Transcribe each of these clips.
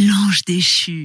L'ange déchu.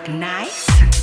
look nice.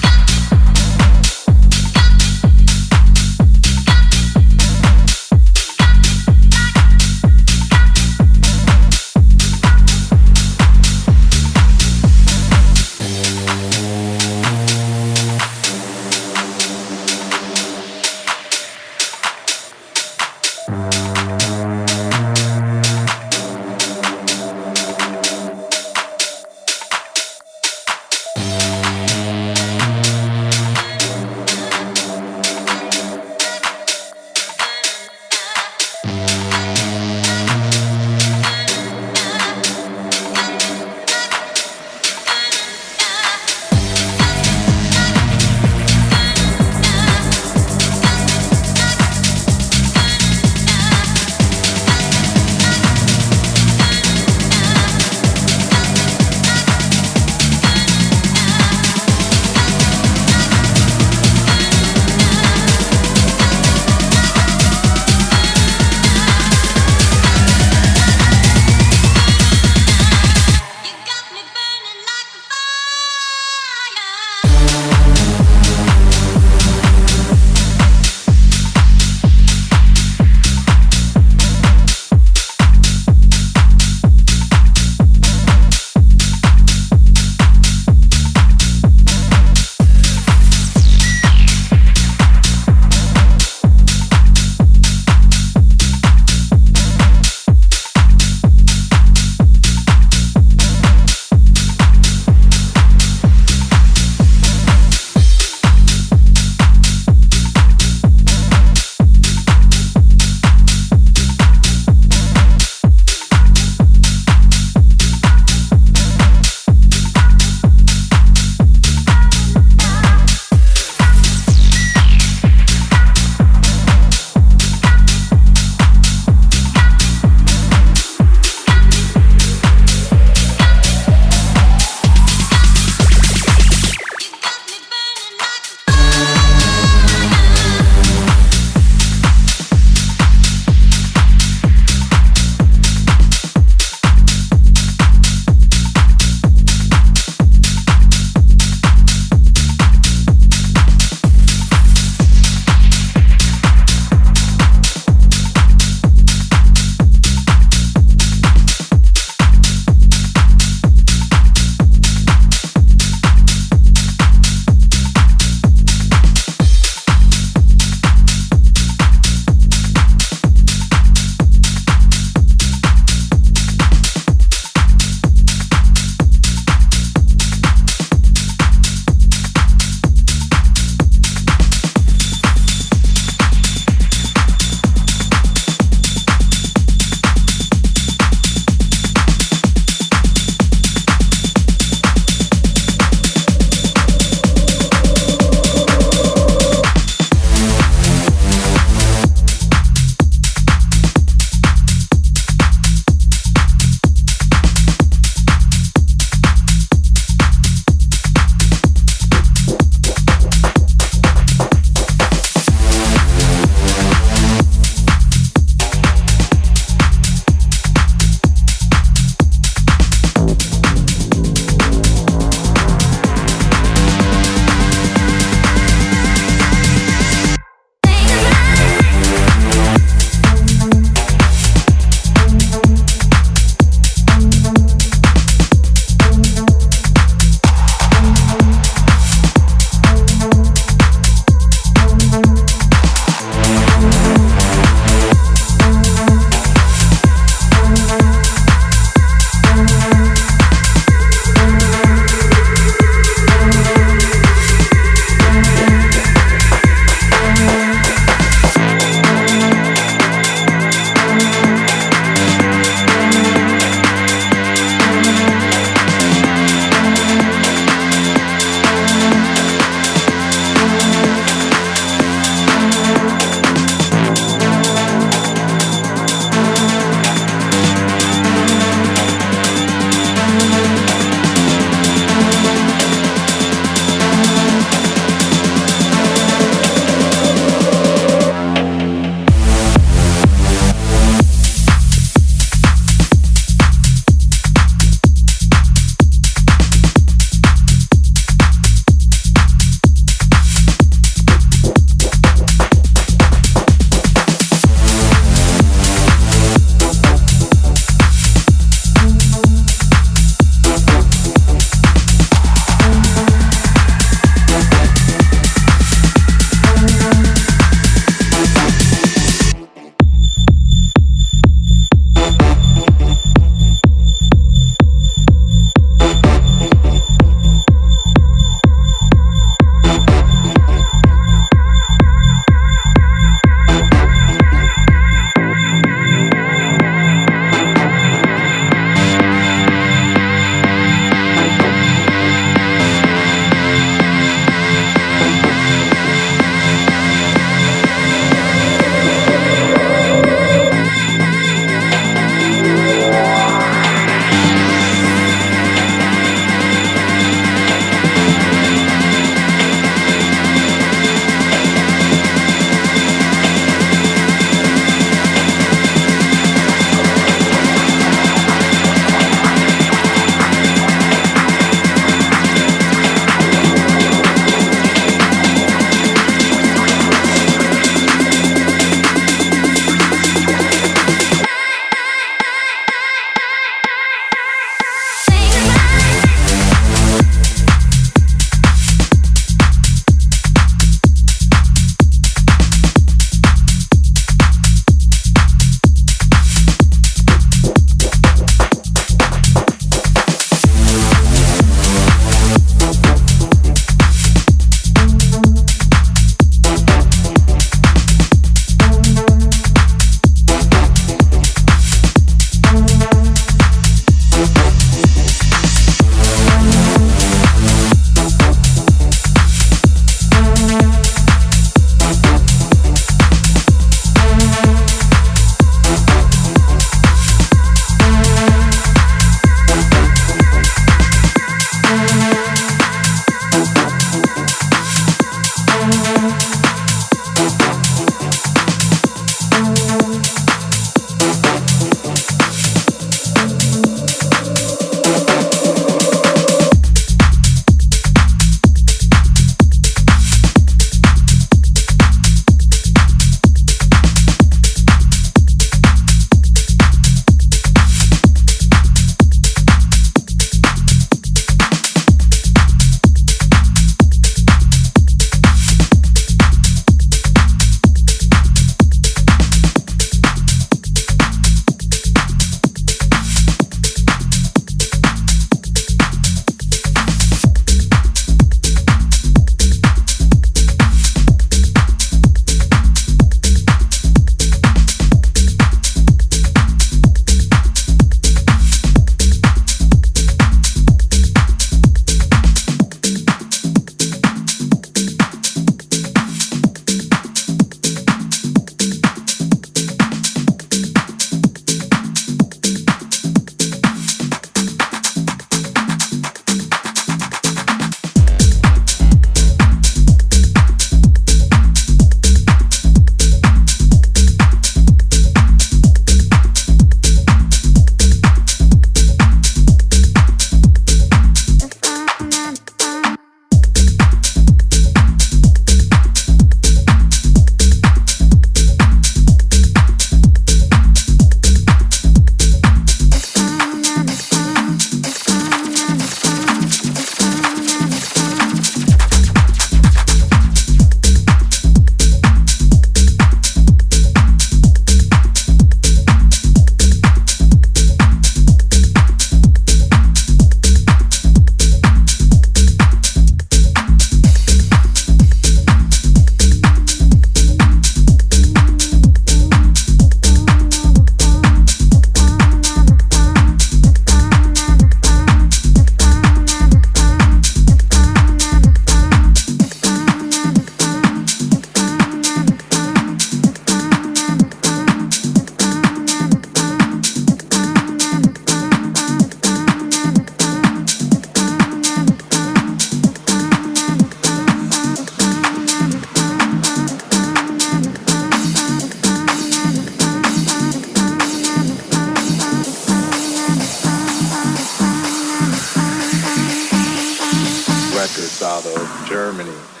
records out of Germany.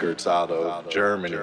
Records out of Germany.